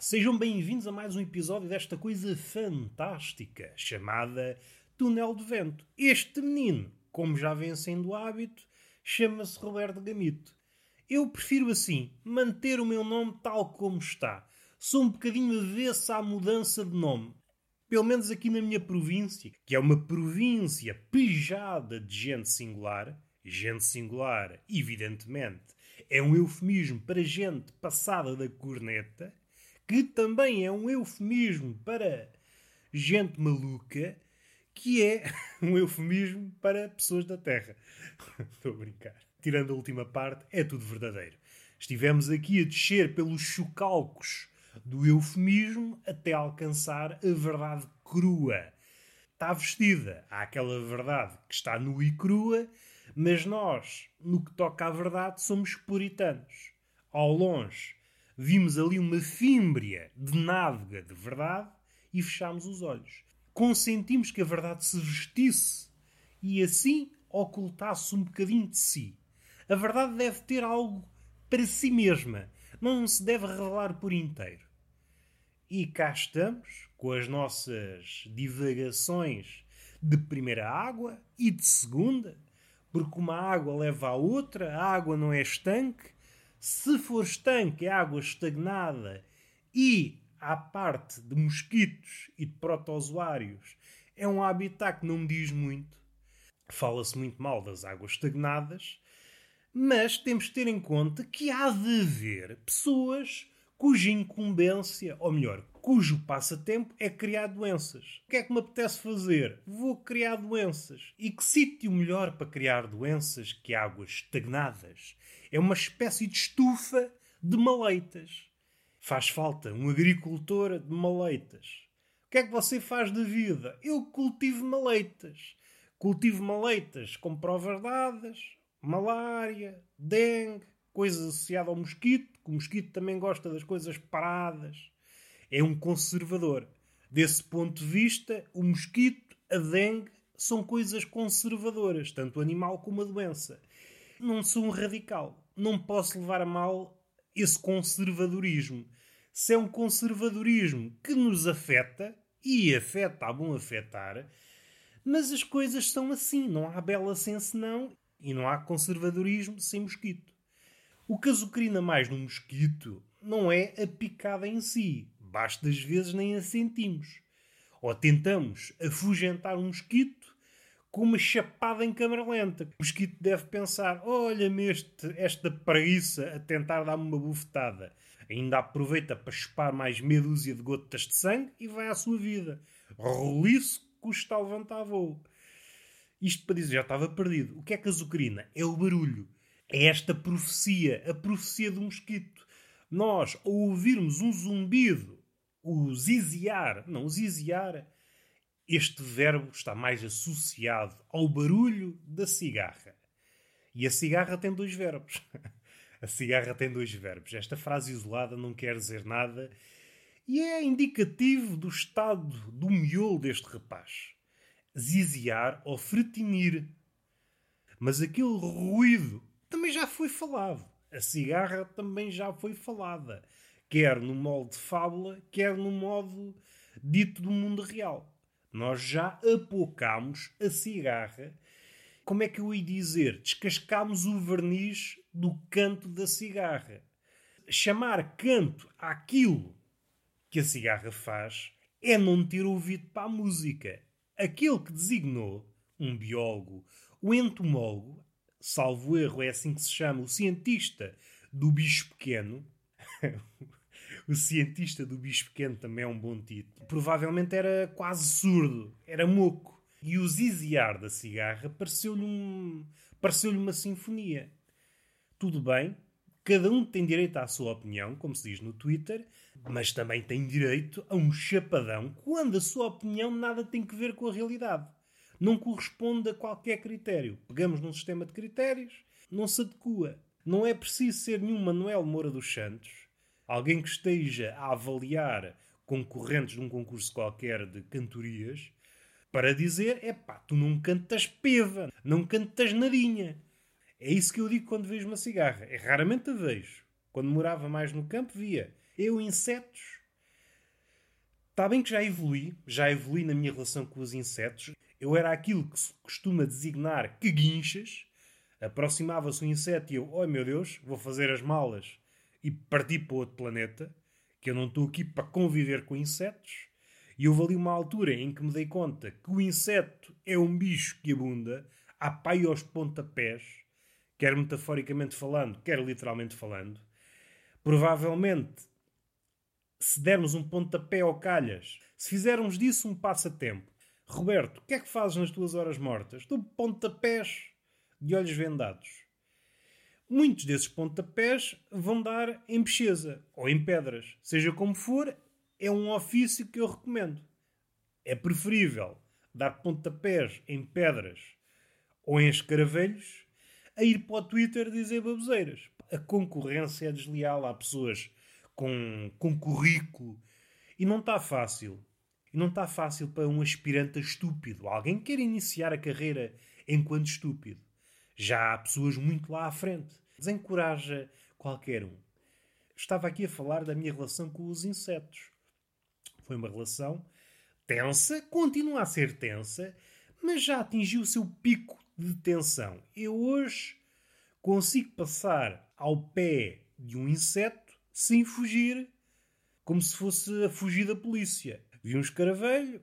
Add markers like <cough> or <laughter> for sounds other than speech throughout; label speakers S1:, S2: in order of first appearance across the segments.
S1: Sejam bem-vindos a mais um episódio desta coisa fantástica chamada Túnel de Vento. Este menino, como já vem sendo hábito, chama-se Roberto Gamito. Eu prefiro assim, manter o meu nome tal como está. Sou um bocadinho avesso à mudança de nome. Pelo menos aqui na minha província, que é uma província pejada de gente singular, gente singular, evidentemente, é um eufemismo para gente passada da corneta, que também é um eufemismo para gente maluca, que é <laughs> um eufemismo para pessoas da Terra. <laughs> Estou a brincar. Tirando a última parte, é tudo verdadeiro. Estivemos aqui a descer pelos chocalcos do eufemismo até alcançar a verdade crua. Está vestida. Há aquela verdade que está nua e crua, mas nós, no que toca à verdade, somos puritanos. Ao longe, vimos ali uma fímbria de nádega de verdade e fechámos os olhos. Consentimos que a verdade se vestisse e assim ocultasse um bocadinho de si. A verdade deve ter algo para si mesma, não se deve revelar por inteiro. E cá estamos, com as nossas divagações de primeira água e de segunda, porque uma água leva à outra, a água não é estanque. Se for estanque, é água estagnada e à parte de mosquitos e de protozoários, é um habitat que não me diz muito. Fala-se muito mal das águas estagnadas, mas temos de ter em conta que há de haver pessoas cuja incumbência, ou melhor, cujo passatempo é criar doenças. O que é que me apetece fazer? Vou criar doenças. E que sítio melhor para criar doenças que águas estagnadas? É uma espécie de estufa de maleitas. Faz falta um agricultor de maleitas. O que é que você faz da vida? Eu cultivo maleitas. Cultivo maleitas com provas dadas, malária, dengue, coisas associadas ao mosquito, que o mosquito também gosta das coisas paradas é um conservador. Desse ponto de vista, o mosquito, a dengue, são coisas conservadoras, tanto o animal como a doença. Não sou um radical. Não posso levar a mal esse conservadorismo. Se é um conservadorismo que nos afeta, e afeta, há bom afetar, mas as coisas são assim. Não há bela sem senão e não há conservadorismo sem mosquito. O que azucrina mais no mosquito não é a picada em si, Basta vezes nem a sentimos. Ou tentamos afugentar um mosquito com uma chapada em câmara lenta. O mosquito deve pensar: olha-me esta preguiça a tentar dar-me uma bufetada. Ainda aproveita para chupar mais meia dúzia de gotas de sangue e vai à sua vida. Roliço custa levantar voo. Isto para dizer, já estava perdido. O que é que azucrina? É o barulho. É esta profecia, a profecia do mosquito. Nós, ao ouvirmos um zumbido o ziziar, não, o ziziar, este verbo está mais associado ao barulho da cigarra. E a cigarra tem dois verbos. <laughs> a cigarra tem dois verbos. Esta frase isolada não quer dizer nada e é indicativo do estado do miolo deste rapaz. Ziziar ou fretinir. Mas aquele ruído também já foi falado. A cigarra também já foi falada quer no modo de fábula, quer no modo dito do mundo real. Nós já apocámos a cigarra. Como é que eu ia dizer? Descascámos o verniz do canto da cigarra. Chamar canto àquilo que a cigarra faz é não ter ouvido para a música. Aquele que designou um biólogo, o entomólogo, salvo erro, é assim que se chama, o cientista do bicho pequeno, <laughs> O cientista do bicho pequeno também é um bom título. Provavelmente era quase surdo, era moco. E o ziziar da cigarra pareceu-lhe um... pareceu uma sinfonia. Tudo bem, cada um tem direito à sua opinião, como se diz no Twitter, mas também tem direito a um chapadão quando a sua opinião nada tem que ver com a realidade. Não corresponde a qualquer critério. Pegamos num sistema de critérios, não se adequa. Não é preciso ser nenhum Manuel Moura dos Santos alguém que esteja a avaliar concorrentes de um concurso qualquer de cantorias para dizer: é pá, tu não cantas peva, não cantas nadinha. É isso que eu digo quando vejo uma cigarra. É raramente a vejo. Quando morava mais no campo, via. Eu, insetos. Está bem que já evolui, já evolui na minha relação com os insetos. Eu era aquilo que se costuma designar guinchas. Aproximava-se um inseto e eu, oh meu Deus, vou fazer as malas e partir para outro planeta, que eu não estou aqui para conviver com insetos. E houve ali uma altura em que me dei conta que o inseto é um bicho que abunda, há pai aos pontapés, quer metaforicamente falando, quer literalmente falando. Provavelmente, se dermos um pontapé ao calhas, se fizermos disso um passatempo, Roberto, o que é que fazes nas tuas horas mortas? Tu pontapés de olhos vendados. Muitos desses pontapés vão dar em pecheza ou em pedras. Seja como for, é um ofício que eu recomendo. É preferível dar pontapés em pedras ou em escaravelhos a ir para o Twitter dizer baboseiras. A concorrência é desleal. Há pessoas com, com currículo e não está fácil. Não está fácil para um aspirante estúpido. Alguém quer iniciar a carreira enquanto estúpido. Já há pessoas muito lá à frente. Desencoraja qualquer um. Estava aqui a falar da minha relação com os insetos. Foi uma relação tensa, continua a ser tensa, mas já atingiu o seu pico de tensão. Eu hoje consigo passar ao pé de um inseto sem fugir, como se fosse a fugir da polícia. Vi um escaravelho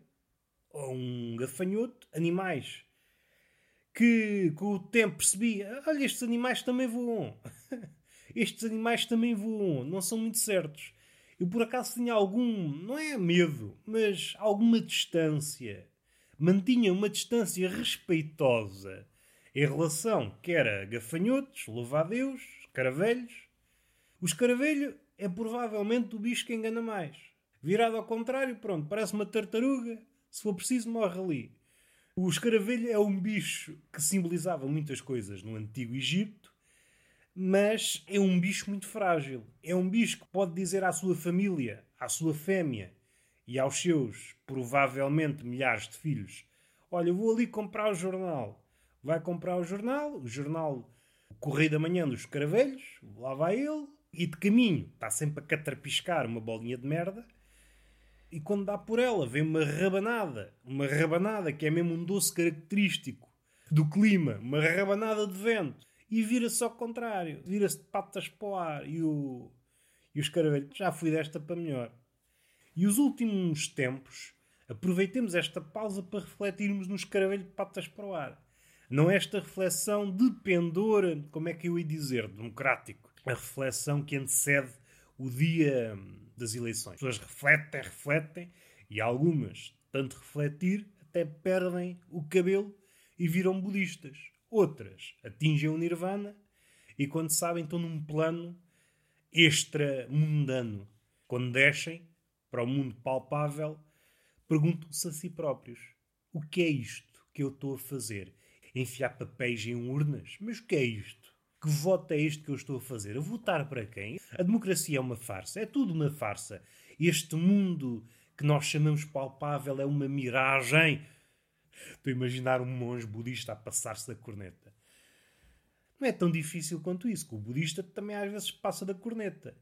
S1: ou um gafanhoto, animais que com o tempo percebi: olha, estes animais também voam. <laughs> estes animais também voam, não são muito certos. Eu por acaso tinha algum, não é medo, mas alguma distância. Mantinha uma distância respeitosa em relação quer a gafanhotos, louva a Deus, caravelhos. O escaravelho é provavelmente o bicho que engana mais. Virado ao contrário, pronto, parece uma tartaruga. Se for preciso, morre ali. O escaravelho é um bicho que simbolizava muitas coisas no Antigo Egito, mas é um bicho muito frágil. É um bicho que pode dizer à sua família, à sua fêmea e aos seus, provavelmente, milhares de filhos: Olha, vou ali comprar o jornal. Vai comprar o jornal, o jornal Correio da Manhã dos Escaravelhos, lá vai ele, e de caminho está sempre a catrapiscar uma bolinha de merda e quando dá por ela, vem uma rabanada. Uma rabanada que é mesmo um doce característico do clima. Uma rabanada de vento. E vira-se ao contrário. Vira-se de patas para o ar. E o, e o escaravelho, já fui desta para melhor. E os últimos tempos, aproveitemos esta pausa para refletirmos no escaravelho de patas para o ar. Não é esta reflexão de pendor, como é que eu ia dizer, democrático. A reflexão que antecede o dia das eleições. As pessoas refletem, refletem, e algumas, tanto refletir, até perdem o cabelo e viram budistas. Outras atingem o nirvana e, quando sabem, estão num plano extra-mundano. Quando descem para o mundo palpável, perguntam-se a si próprios: o que é isto que eu estou a fazer? Enfiar papéis em urnas? Mas o que é isto? Que voto é este que eu estou a fazer? A votar para quem? A democracia é uma farsa. É tudo uma farsa. Este mundo que nós chamamos palpável é uma miragem. Estou a imaginar um monge budista a passar-se da corneta. Não é tão difícil quanto isso, que o budista também às vezes passa da corneta.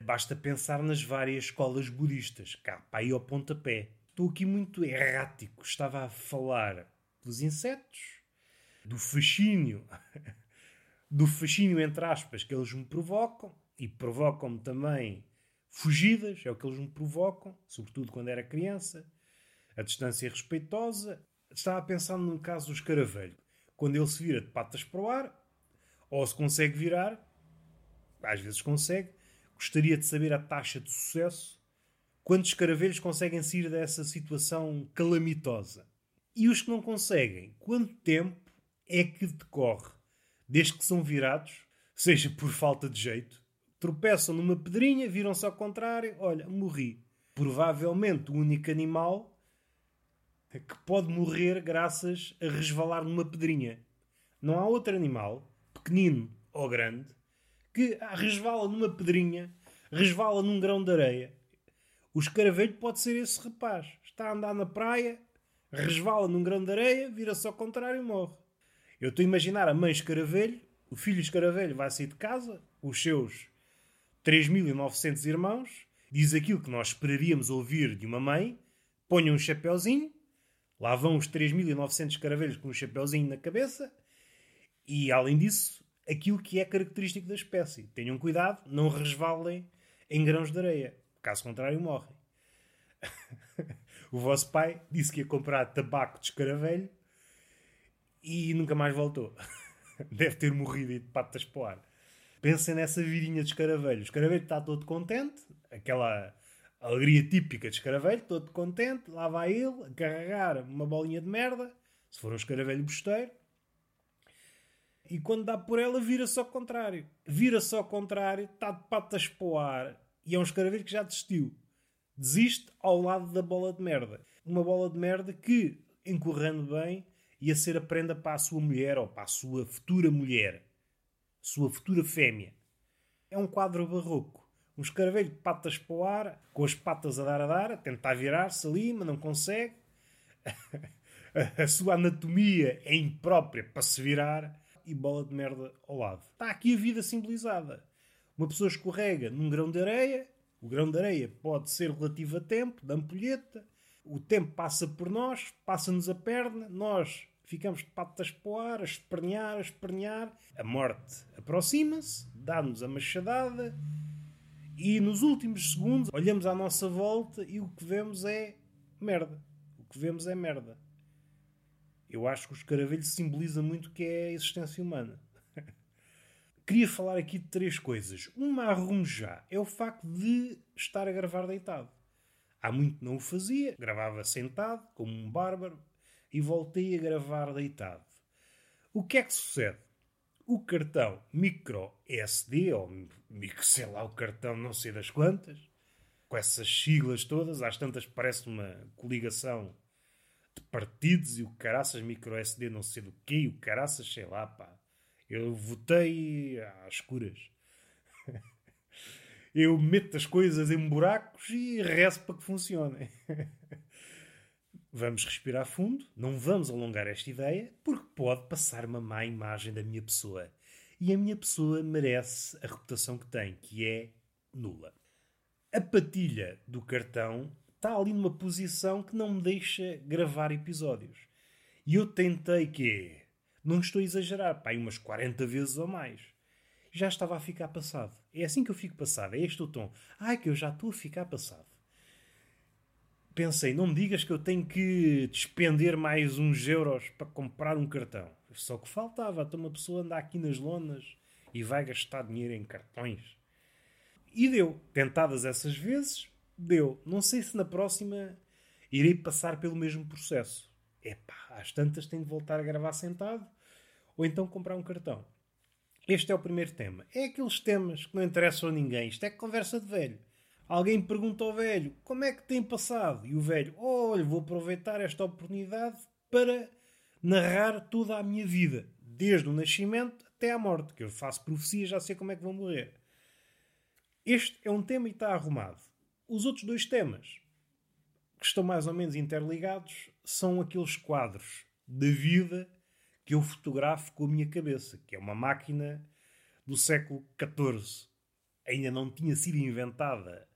S1: Basta pensar nas várias escolas budistas, cá para aí ao pontapé. Estou aqui muito errático. Estava a falar dos insetos, do fascínio do fascínio, entre aspas, que eles me provocam e provocam-me também fugidas, é o que eles me provocam, sobretudo quando era criança, a distância respeitosa. Estava pensando no caso do escaravelho, quando ele se vira de patas para o ar, ou se consegue virar, às vezes consegue, gostaria de saber a taxa de sucesso, quantos escaravelhos conseguem sair dessa situação calamitosa. E os que não conseguem, quanto tempo é que decorre desde que são virados, seja por falta de jeito, tropeçam numa pedrinha, viram-se ao contrário, olha, morri. Provavelmente o único animal que pode morrer graças a resvalar numa pedrinha. Não há outro animal, pequenino ou grande, que resvala numa pedrinha, resvala num grão de areia. O escaravelho pode ser esse rapaz. Está a andar na praia, resvala num grão de areia, vira-se ao contrário e morre. Eu estou a imaginar a mãe escaravelho, o filho escaravelho vai sair de casa, os seus 3.900 irmãos, diz aquilo que nós esperaríamos ouvir de uma mãe, ponham um chapéuzinho, lá vão os 3.900 caravelhos com um chapéuzinho na cabeça, e além disso, aquilo que é característico da espécie. Tenham cuidado, não resvalem em grãos de areia, caso contrário morrem. <laughs> o vosso pai disse que ia comprar tabaco de escaravelho e nunca mais voltou. <laughs> Deve ter morrido e de patas para o ar. Pensem nessa virinha de escaravelho. O escaravelho está todo contente, aquela alegria típica de escaravelho, todo contente, lá vai ele a carregar uma bolinha de merda, se for um escaravelho bosteiro, e quando dá por ela vira-se ao contrário. Vira-se ao contrário, está de patas para o ar, e é um escaravelho que já desistiu. Desiste ao lado da bola de merda. Uma bola de merda que, encorrendo bem, ia ser a prenda para a sua mulher ou para a sua futura mulher sua futura fêmea. É um quadro barroco. Um escaravelho de patas para o ar, com as patas a dar a dar, a tentar virar-se ali, mas não consegue. <laughs> a sua anatomia é imprópria para se virar e bola de merda ao lado. Está aqui a vida simbolizada. Uma pessoa escorrega num grão de areia, o grão de areia pode ser relativo a tempo, da ampulheta, o tempo passa por nós, passa-nos a perna, nós ficamos de patas para o ar, a espernear, a espernear. A morte aproxima-se, dá-nos a machadada e nos últimos segundos olhamos à nossa volta e o que vemos é merda. O que vemos é merda. Eu acho que o escaravelho simboliza muito o que é a existência humana. <laughs> Queria falar aqui de três coisas. Uma arrumo já é o facto de estar a gravar deitado. Há muito não o fazia, gravava sentado, como um bárbaro, e voltei a gravar deitado. O que é que sucede? O cartão micro SD, ou micro, sei lá, o cartão não sei das quantas, com essas siglas todas, às tantas parece uma coligação de partidos e o caraças micro SD não sei do quê, e o caraças sei lá, pá. Eu votei às escuras. Eu meto as coisas em buracos e rezo para que funcionem. Vamos respirar fundo, não vamos alongar esta ideia, porque pode passar uma má imagem da minha pessoa. E a minha pessoa merece a reputação que tem, que é nula. A patilha do cartão está ali numa posição que não me deixa gravar episódios. E eu tentei que não estou a exagerar, pá, umas 40 vezes ou mais. Já estava a ficar passado. É assim que eu fico passado, é este o tom. Ai, que eu já estou a ficar passado pensei, não me digas que eu tenho que despender mais uns euros para comprar um cartão. Só que faltava, então uma pessoa anda aqui nas lonas e vai gastar dinheiro em cartões. E deu. Tentadas essas vezes, deu. Não sei se na próxima irei passar pelo mesmo processo. Epá, às tantas tenho de voltar a gravar sentado ou então comprar um cartão. Este é o primeiro tema. É aqueles temas que não interessam a ninguém. Isto é conversa de velho. Alguém pergunta ao velho como é que tem passado? E o velho, olha, vou aproveitar esta oportunidade para narrar toda a minha vida, desde o nascimento até à morte, que eu faço profecia já sei como é que vou morrer. Este é um tema e está arrumado. Os outros dois temas, que estão mais ou menos interligados, são aqueles quadros da vida que eu fotografo com a minha cabeça, que é uma máquina do século XIV. Ainda não tinha sido inventada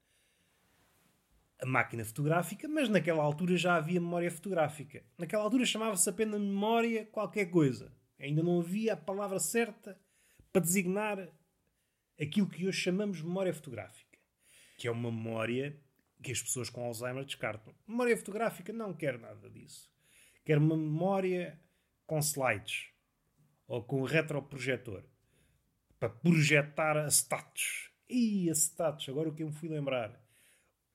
S1: a máquina fotográfica, mas naquela altura já havia memória fotográfica. Naquela altura chamava-se apenas memória qualquer coisa. Ainda não havia a palavra certa para designar aquilo que hoje chamamos memória fotográfica, que é uma memória que as pessoas com Alzheimer descartam. Memória fotográfica não quer nada disso. Quer uma memória com slides ou com retroprojetor para projetar acetatos. E acetatos, agora o que eu me fui lembrar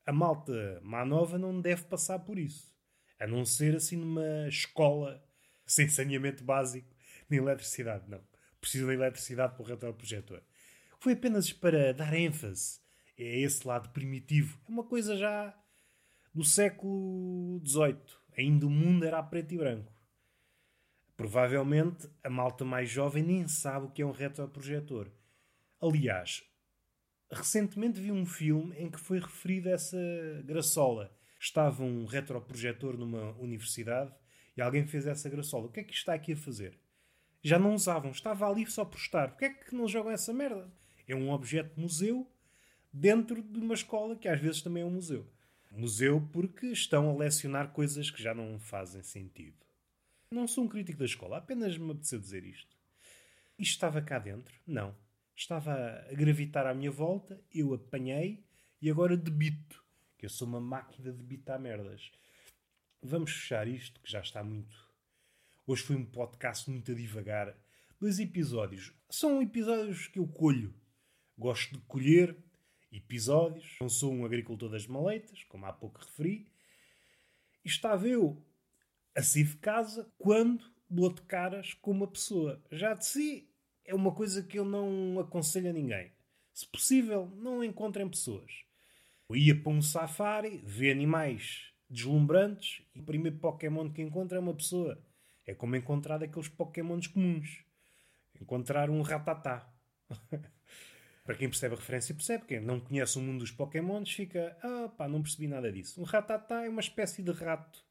S1: a malta má nova não deve passar por isso. A não ser assim numa escola sem saneamento básico nem eletricidade. Não. Precisa de eletricidade para o retroprojetor. Foi apenas para dar ênfase a esse lado primitivo. É uma coisa já do século XVIII. Ainda o mundo era a preto e branco. Provavelmente a malta mais jovem nem sabe o que é um retroprojetor. Aliás, Recentemente vi um filme em que foi referida essa graçola. Estava um retroprojetor numa universidade e alguém fez essa graçola. O que é que está aqui a fazer? Já não usavam, estava ali só por estar. Porquê é que não jogam essa merda? É um objeto museu, dentro de uma escola que às vezes também é um museu. Museu porque estão a lecionar coisas que já não fazem sentido. Não sou um crítico da escola, apenas me apeteceu dizer isto. Isto estava cá dentro? Não. Estava a gravitar à minha volta, eu apanhei e agora debito. Que eu sou uma máquina de debitar merdas. Vamos fechar isto, que já está muito. Hoje foi um podcast muito a divagar. Dois episódios. São episódios que eu colho. Gosto de colher episódios. Não sou um agricultor das maleitas, como há pouco referi. E estava eu a sair de casa quando dou caras com uma pessoa. Já de si é uma coisa que eu não aconselho a ninguém. Se possível, não encontrem pessoas. Eu ia para um safari, ver animais deslumbrantes e o primeiro Pokémon que encontra é uma pessoa. É como encontrar aqueles Pokémons comuns. Encontrar um ratatá. <laughs> Para quem percebe a referência, percebe. Quem não conhece o mundo dos Pokémons fica. Ah, pá, não percebi nada disso. Um ratatá é uma espécie de rato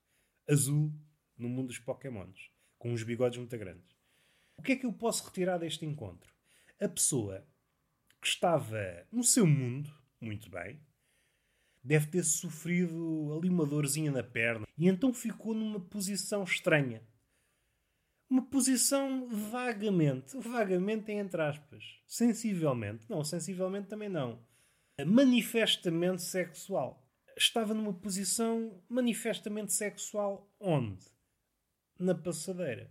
S1: azul no mundo dos Pokémons, com uns bigodes muito grandes. O que é que eu posso retirar deste encontro? A pessoa que estava no seu mundo, muito bem, deve ter sofrido ali uma dorzinha na perna e então ficou numa posição estranha. Uma posição vagamente, vagamente entre aspas, sensivelmente, não, sensivelmente também não, manifestamente sexual. Estava numa posição manifestamente sexual onde? Na passadeira.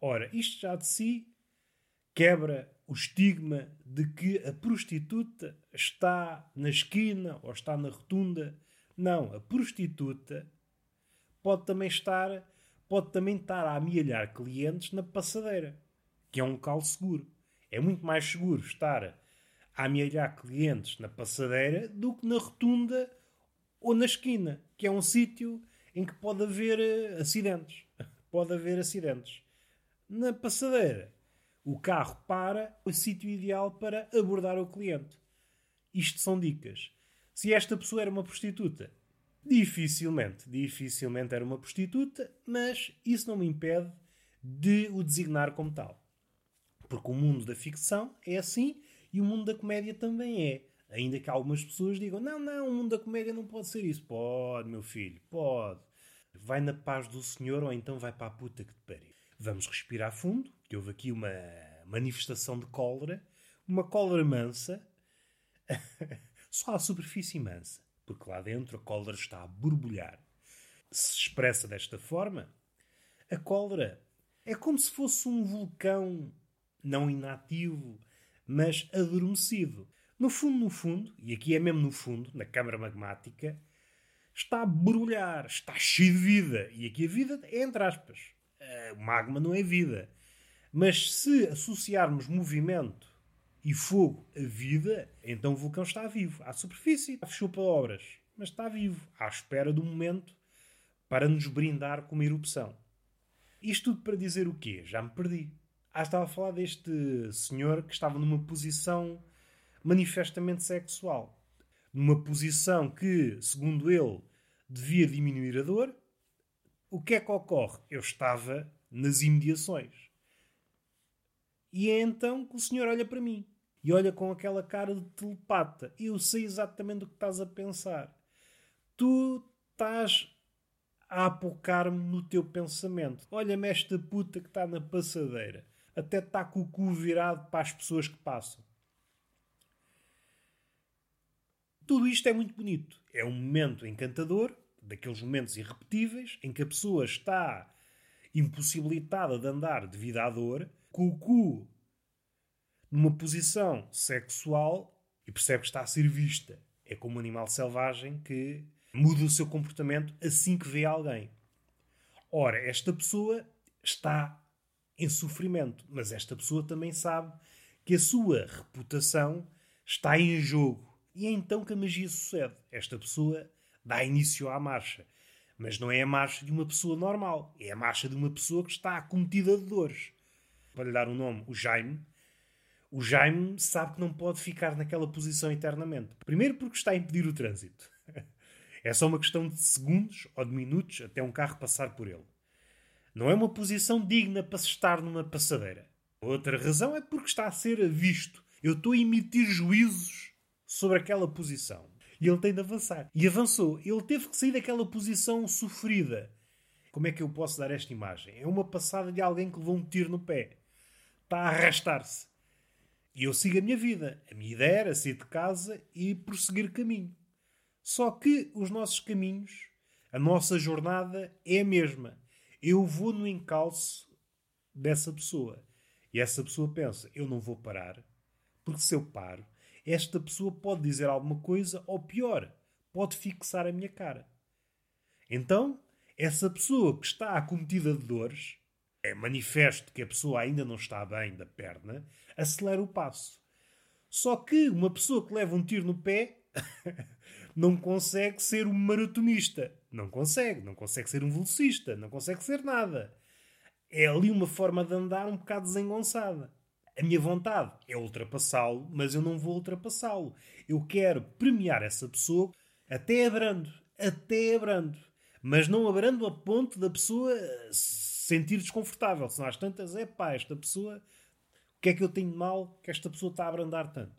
S1: Ora, isto já de si quebra o estigma de que a prostituta está na esquina ou está na rotunda. Não, a prostituta pode também estar pode também estar a amealhar clientes na passadeira, que é um local seguro. É muito mais seguro estar a amealhar clientes na passadeira do que na rotunda ou na esquina, que é um sítio em que pode haver eh, acidentes. Pode haver acidentes. Na passadeira, o carro para, o sítio ideal para abordar o cliente. Isto são dicas. Se esta pessoa era uma prostituta, dificilmente, dificilmente era uma prostituta, mas isso não me impede de o designar como tal. Porque o mundo da ficção é assim e o mundo da comédia também é. Ainda que algumas pessoas digam: não, não, o mundo da comédia não pode ser isso. Pode, meu filho, pode. Vai na paz do Senhor ou então vai para a puta que te pariu. Vamos respirar fundo, que houve aqui uma manifestação de cólera, uma cólera mansa, <laughs> só a superfície mansa, porque lá dentro a cólera está a borbulhar. Se expressa desta forma, a cólera é como se fosse um vulcão não inativo, mas adormecido. No fundo, no fundo, e aqui é mesmo no fundo, na câmara magmática, está a borbulhar, está cheio de vida. E aqui a vida é entre aspas. Eh, o magma não é vida. Mas se associarmos movimento e fogo a vida, então o vulcão está vivo, à superfície, fechou para obras, mas está vivo, à espera do momento para nos brindar com uma erupção. Isto tudo para dizer o quê? Já me perdi. Ah, estava a falar deste senhor que estava numa posição manifestamente sexual. Numa posição que, segundo ele, devia diminuir a dor, o que é que ocorre? Eu estava nas imediações. E é então que o senhor olha para mim. E olha com aquela cara de telepata. Eu sei exatamente o que estás a pensar. Tu estás a apocar-me no teu pensamento. Olha-me esta puta que está na passadeira. Até está com o cu virado para as pessoas que passam. Tudo isto é muito bonito. É um momento encantador daqueles momentos irrepetíveis em que a pessoa está impossibilitada de andar devido à dor, com o cu numa posição sexual e percebe que está a ser vista. É como um animal selvagem que muda o seu comportamento assim que vê alguém. Ora, esta pessoa está em sofrimento, mas esta pessoa também sabe que a sua reputação está em jogo. E é então que a magia sucede. Esta pessoa dá início à marcha. Mas não é a marcha de uma pessoa normal, é a marcha de uma pessoa que está acometida de dores. Para lhe dar um nome, o Jaime. O Jaime sabe que não pode ficar naquela posição eternamente. Primeiro porque está a impedir o trânsito. <laughs> É só uma questão de segundos ou de minutos até um carro passar por ele. Não é uma posição digna para se estar numa passadeira. Outra razão é porque está a ser visto. Eu estou a emitir juízos sobre aquela posição. E ele tem de avançar. E avançou. Ele teve que sair daquela posição sofrida. Como é que eu posso dar esta imagem? É uma passada de alguém que levou um tiro no pé. Está a arrastar-se. E eu sigo a minha vida. A minha ideia era sair de casa e prosseguir caminho. Só que os nossos caminhos, a nossa jornada é a mesma. Eu vou no encalço dessa pessoa. E essa pessoa pensa: eu não vou parar, porque se eu paro, esta pessoa pode dizer alguma coisa, ou pior, pode fixar a minha cara. Então, essa pessoa que está acometida de dores, é manifesto que a pessoa ainda não está bem da perna, acelera o passo. Só que uma pessoa que leva um tiro no pé <laughs> não consegue ser um maratonista. Não consegue. Não consegue ser um velocista. Não consegue ser nada. É ali uma forma de andar um bocado desengonçada. A minha vontade é ultrapassá-lo, mas eu não vou ultrapassá-lo. Eu quero premiar essa pessoa até abrando. Até abrando. Mas não abrando a ponto da pessoa se sentir desconfortável. Senão às tantas, é pá, esta pessoa, o que é que eu tenho de mal que esta pessoa está a abrandar tanto?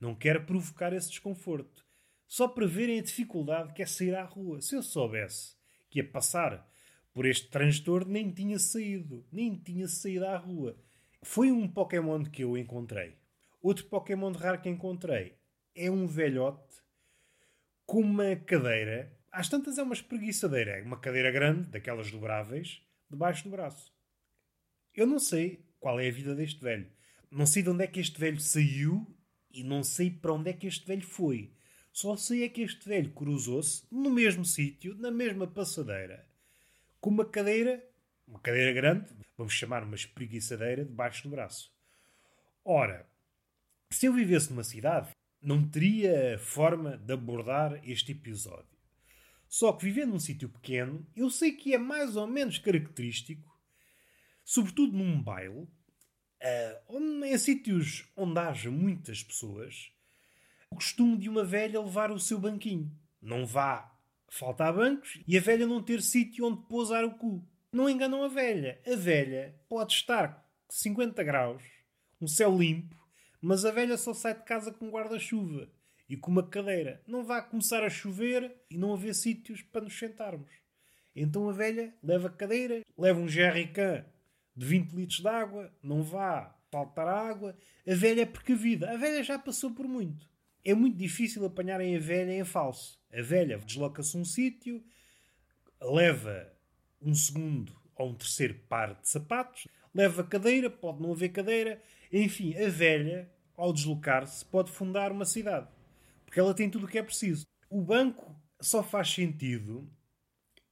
S1: Não quero provocar esse desconforto. Só para verem a dificuldade que é sair à rua. Se eu soubesse que ia passar por este transtorno, nem tinha saído. Nem tinha saído à rua. Foi um Pokémon que eu encontrei. Outro Pokémon raro que encontrei é um velhote com uma cadeira. Às tantas é uma espreguiçadeira. É uma cadeira grande, daquelas dobráveis, debaixo do braço. Eu não sei qual é a vida deste velho. Não sei de onde é que este velho saiu e não sei para onde é que este velho foi. Só sei é que este velho cruzou-se no mesmo sítio, na mesma passadeira, com uma cadeira, uma cadeira grande, vamos chamar uma espreguiçadeira, debaixo do braço. Ora, se eu vivesse numa cidade, não teria forma de abordar este episódio. Só que vivendo num sítio pequeno, eu sei que é mais ou menos característico, sobretudo num baile, uh, em sítios onde haja muitas pessoas, o costume de uma velha levar o seu banquinho. Não vá faltar bancos e a velha não ter sítio onde pousar o cu. Não enganam a velha. A velha pode estar 50 graus, um céu limpo, mas a velha só sai de casa com um guarda-chuva e com uma cadeira. Não vai começar a chover e não haver sítios para nos sentarmos. Então a velha leva cadeira, leva um jerrycan de 20 litros de água, não vá faltar água. A velha é precavida. A velha já passou por muito. É muito difícil apanharem a velha em falso. A velha desloca-se um sítio, leva um segundo ou um terceiro par de sapatos, leva cadeira, pode não haver cadeira. Enfim, a velha, ao deslocar-se, pode fundar uma cidade. Porque ela tem tudo o que é preciso. O banco só faz sentido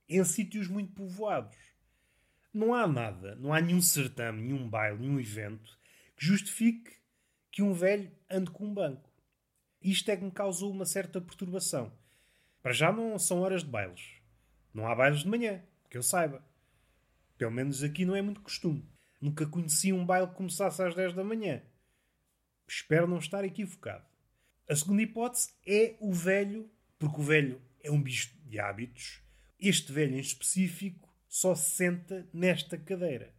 S1: em sítios muito povoados. Não há nada, não há nenhum certame, nenhum baile, nenhum evento que justifique que um velho ande com um banco. Isto é que me causou uma certa perturbação. Para já não são horas de bailes. Não há bailes de manhã, que eu saiba. Pelo menos aqui não é muito costume. Nunca conheci um baile que começasse às 10 da manhã. Espero não estar equivocado. A segunda hipótese é o velho, porque o velho é um bicho de hábitos. Este velho em específico só se senta nesta cadeira.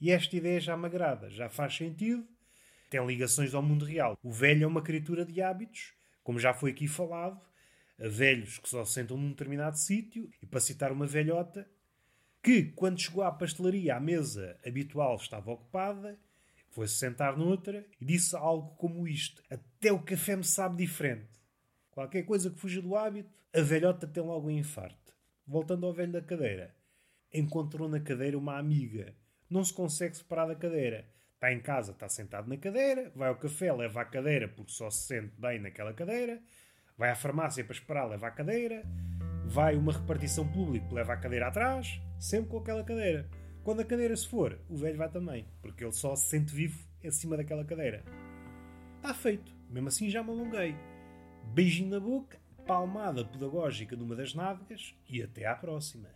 S1: E esta ideia já me agrada, já faz sentido, tem ligações ao mundo real. O velho é uma criatura de hábitos, como já foi aqui falado, velhos que só se sentam num determinado sítio, e para citar uma velhota, que quando chegou à pastelaria a mesa habitual estava ocupada, foi-se sentar noutra e disse algo como isto: Até o café me sabe diferente. Qualquer coisa que fuja do hábito, a velhota tem logo um infarto. Voltando ao velho da cadeira, encontrou na cadeira uma amiga não se consegue separar da cadeira. Está em casa, está sentado na cadeira, vai ao café, leva a cadeira porque só se sente bem naquela cadeira, vai à farmácia para esperar, leva a cadeira, vai uma repartição pública, leva a cadeira atrás, sempre com aquela cadeira. Quando a cadeira se for, o velho vai também, porque ele só se sente vivo em cima daquela cadeira. Está feito. Mesmo assim já me alonguei. Beijinho na boca, palmada pedagógica numa das nádegas e até à próxima.